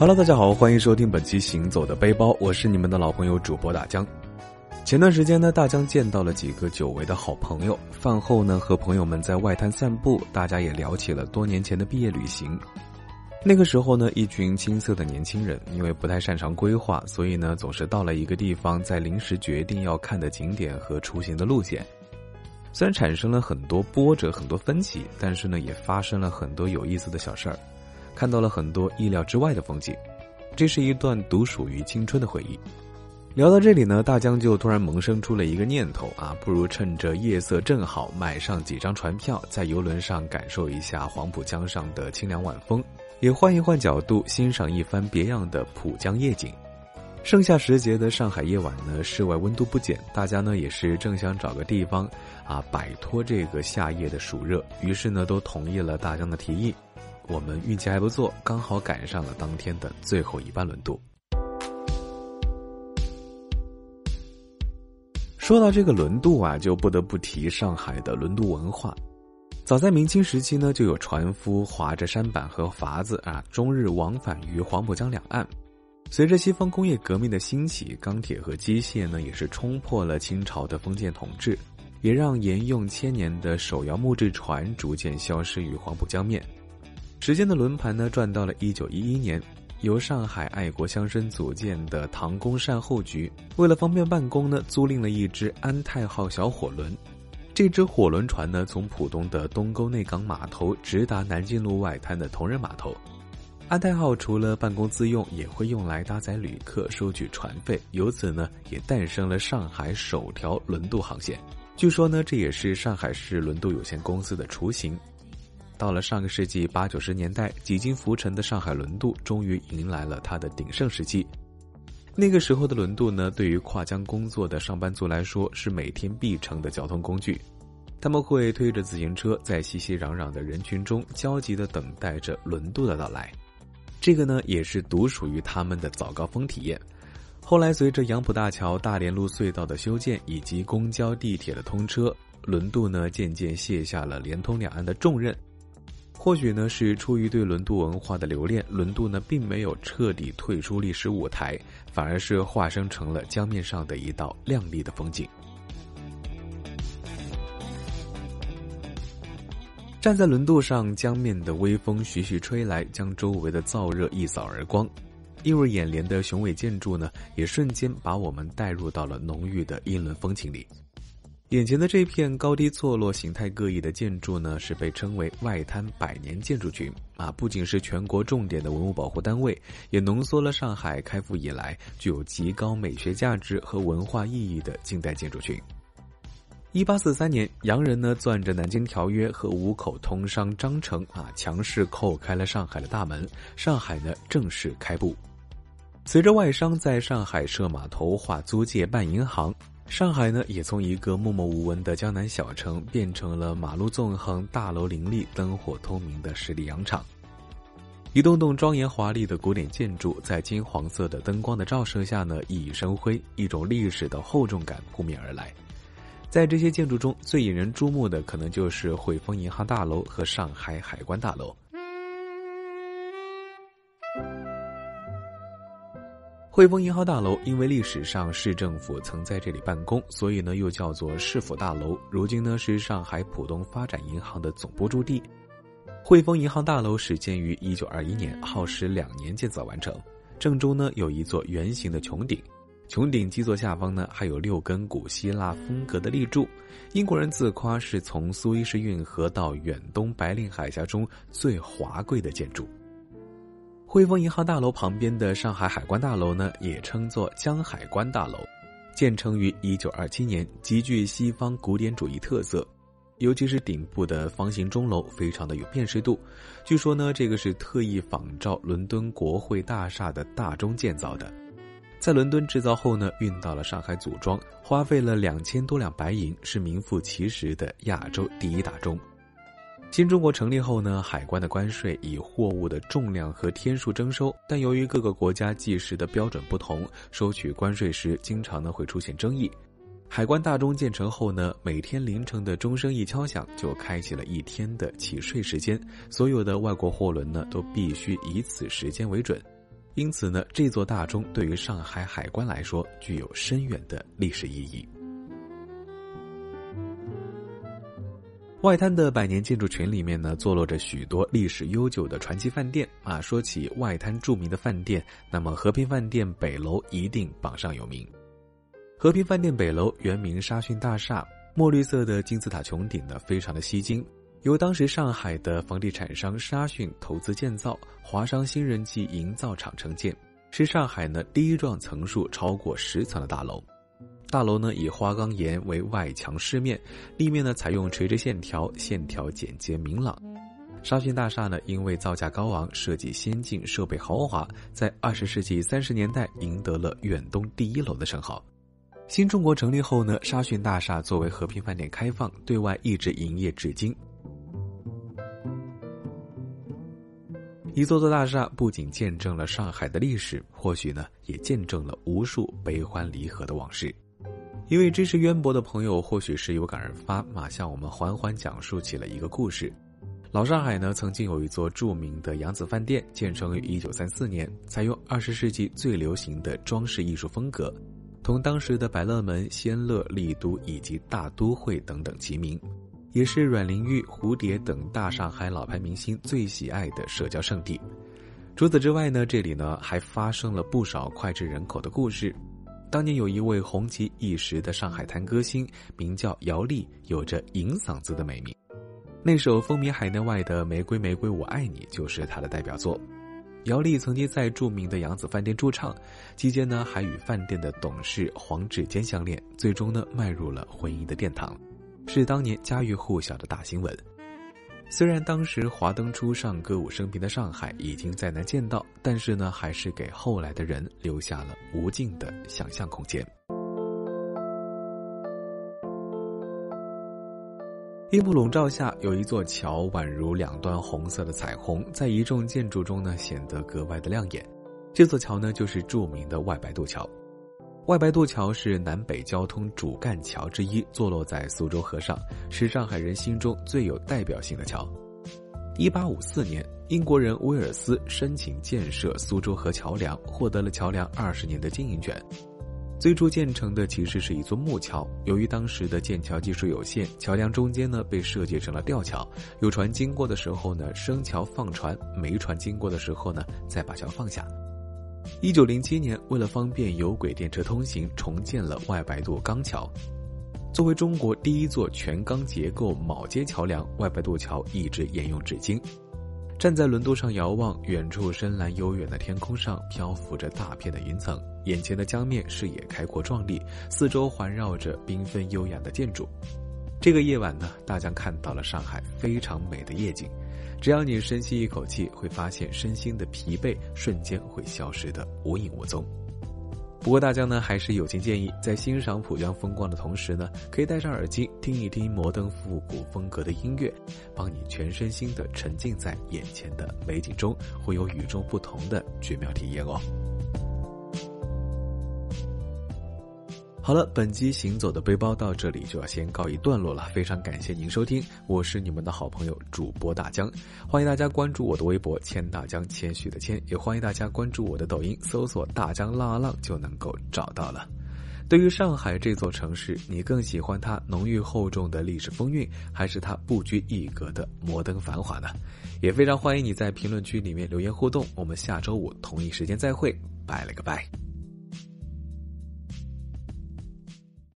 Hello，大家好，欢迎收听本期《行走的背包》，我是你们的老朋友主播大江。前段时间呢，大江见到了几个久违的好朋友，饭后呢和朋友们在外滩散步，大家也聊起了多年前的毕业旅行。那个时候呢，一群青涩的年轻人，因为不太擅长规划，所以呢总是到了一个地方，在临时决定要看的景点和出行的路线。虽然产生了很多波折、很多分歧，但是呢也发生了很多有意思的小事儿。看到了很多意料之外的风景，这是一段独属于青春的回忆。聊到这里呢，大江就突然萌生出了一个念头啊，不如趁着夜色正好，买上几张船票，在游轮上感受一下黄浦江上的清凉晚风，也换一换角度，欣赏一番别样的浦江夜景。盛夏时节的上海夜晚呢，室外温度不减，大家呢也是正想找个地方啊摆脱这个夏夜的暑热，于是呢都同意了大江的提议。我们运气还不错，刚好赶上了当天的最后一班轮渡。说到这个轮渡啊，就不得不提上海的轮渡文化。早在明清时期呢，就有船夫划着舢板和筏子啊，终日往返于黄浦江两岸。随着西方工业革命的兴起，钢铁和机械呢，也是冲破了清朝的封建统治，也让沿用千年的手摇木质船逐渐消失于黄浦江面。时间的轮盘呢，转到了一九一一年，由上海爱国乡绅组建的唐宫善后局，为了方便办公呢，租赁了一只安泰号小火轮。这只火轮船呢，从浦东的东沟内港码头直达南京路外滩的同仁码头。安泰号除了办公自用，也会用来搭载旅客、收取船费，由此呢，也诞生了上海首条轮渡航线。据说呢，这也是上海市轮渡有限公司的雏形。到了上个世纪八九十年代，几经浮沉的上海轮渡终于迎来了它的鼎盛时期。那个时候的轮渡呢，对于跨江工作的上班族来说是每天必乘的交通工具。他们会推着自行车，在熙熙攘攘的人群中焦急地等待着轮渡的到来。这个呢，也是独属于他们的早高峰体验。后来，随着杨浦大桥、大连路隧道的修建以及公交、地铁的通车，轮渡呢渐渐卸下了连通两岸的重任。或许呢是出于对轮渡文化的留恋，轮渡呢并没有彻底退出历史舞台，反而是化身成了江面上的一道亮丽的风景。站在轮渡上，江面的微风徐徐吹来，将周围的燥热一扫而光，映入眼帘的雄伟建筑呢，也瞬间把我们带入到了浓郁的英伦风情里。眼前的这片高低错落、形态各异的建筑呢，是被称为外滩百年建筑群啊！不仅是全国重点的文物保护单位，也浓缩了上海开埠以来具有极高美学价值和文化意义的近代建筑群。一八四三年，洋人呢攥着《南京条约》和五口通商章程啊，强势叩开了上海的大门，上海呢正式开埠。随着外商在上海设码头、划租界、办银行。上海呢，也从一个默默无闻的江南小城，变成了马路纵横、大楼林立、灯火通明的十里洋场。一栋栋庄严华丽的古典建筑，在金黄色的灯光的照射下呢，熠熠生辉，一种历史的厚重感扑面而来。在这些建筑中最引人注目的，可能就是汇丰银行大楼和上海海关大楼。汇丰银行大楼因为历史上市政府曾在这里办公，所以呢又叫做市府大楼。如今呢是上海浦东发展银行的总部驻地。汇丰银行大楼始建于一九二一年，耗时两年建造完成。正中呢有一座圆形的穹顶，穹顶基座下方呢还有六根古希腊风格的立柱。英国人自夸是从苏伊士运河到远东白令海峡中最华贵的建筑。汇丰银行大楼旁边的上海海关大楼呢，也称作江海关大楼，建成于一九二七年，极具西方古典主义特色，尤其是顶部的方形钟楼，非常的有辨识度。据说呢，这个是特意仿照伦敦国会大厦的大钟建造的，在伦敦制造后呢，运到了上海组装，花费了两千多两白银，是名副其实的亚洲第一大钟。新中国成立后呢，海关的关税以货物的重量和天数征收，但由于各个国家计时的标准不同，收取关税时经常呢会出现争议。海关大钟建成后呢，每天凌晨的钟声一敲响，就开启了一天的起税时间，所有的外国货轮呢都必须以此时间为准。因此呢，这座大钟对于上海海关来说具有深远的历史意义。外滩的百年建筑群里面呢，坐落着许多历史悠久的传奇饭店啊。说起外滩著名的饭店，那么和平饭店北楼一定榜上有名。和平饭店北楼原名沙逊大厦，墨绿色的金字塔穹顶呢，非常的吸睛。由当时上海的房地产商沙逊投资建造，华商新人记营造厂承建，是上海呢第一幢层数超过十层的大楼。大楼呢以花岗岩为外墙饰面，立面呢采用垂直线条，线条简洁明朗。沙逊大厦呢因为造价高昂、设计先进、设备豪华，在二十世纪三十年代赢得了远东第一楼的称号。新中国成立后呢，沙逊大厦作为和平饭店开放，对外一直营业至今。一座座大厦不仅见证了上海的历史，或许呢也见证了无数悲欢离合的往事。一位知识渊博的朋友或许是有感而发，马向我们缓缓讲述起了一个故事。老上海呢，曾经有一座著名的扬子饭店，建成于一九三四年，采用二十世纪最流行的装饰艺术风格，同当时的百乐门、仙乐、丽都以及大都会等等齐名，也是阮玲玉、蝴蝶等大上海老牌明星最喜爱的社交圣地。除此之外呢，这里呢还发生了不少脍炙人口的故事。当年有一位红极一时的上海滩歌星，名叫姚丽，有着银嗓子的美名。那首风靡海内外的《玫瑰玫瑰我爱你》就是她的代表作。姚丽曾经在著名的扬子饭店驻唱，期间呢还与饭店的董事黄志坚相恋，最终呢迈入了婚姻的殿堂，是当年家喻户晓的大新闻。虽然当时华灯初上、歌舞升平的上海已经再难见到，但是呢，还是给后来的人留下了无尽的想象空间。夜幕笼罩下，有一座桥，宛如两段红色的彩虹，在一众建筑中呢，显得格外的亮眼。这座桥呢，就是著名的外白渡桥。外白渡桥是南北交通主干桥之一，坐落在苏州河上，是上海人心中最有代表性的桥。一八五四年，英国人威尔斯申请建设苏州河桥梁，获得了桥梁二十年的经营权。最初建成的其实是一座木桥，由于当时的建桥技术有限，桥梁中间呢被设计成了吊桥，有船经过的时候呢升桥放船，没船经过的时候呢再把桥放下。一九零七年，为了方便有轨电车通行，重建了外白渡钢桥。作为中国第一座全钢结构铆接桥梁，外白渡桥一直沿用至今。站在轮渡上遥望，远处深蓝悠远的天空上漂浮着大片的云层，眼前的江面视野开阔壮丽，四周环绕着缤纷优雅的建筑。这个夜晚呢，大江看到了上海非常美的夜景。只要你深吸一口气，会发现身心的疲惫瞬间会消失的无影无踪。不过大家呢，还是友情建议，在欣赏浦江风光的同时呢，可以戴上耳机听一听摩登复古风格的音乐，帮你全身心的沉浸在眼前的美景中，会有与众不同的绝妙体验哦。好了，本期行走的背包到这里就要先告一段落了。非常感谢您收听，我是你们的好朋友主播大江，欢迎大家关注我的微博“谦大江”，谦虚的谦，也欢迎大家关注我的抖音，搜索“大江浪啊浪”就能够找到了。对于上海这座城市，你更喜欢它浓郁厚重的历史风韵，还是它不拘一格的摩登繁华呢？也非常欢迎你在评论区里面留言互动。我们下周五同一时间再会，拜了个拜。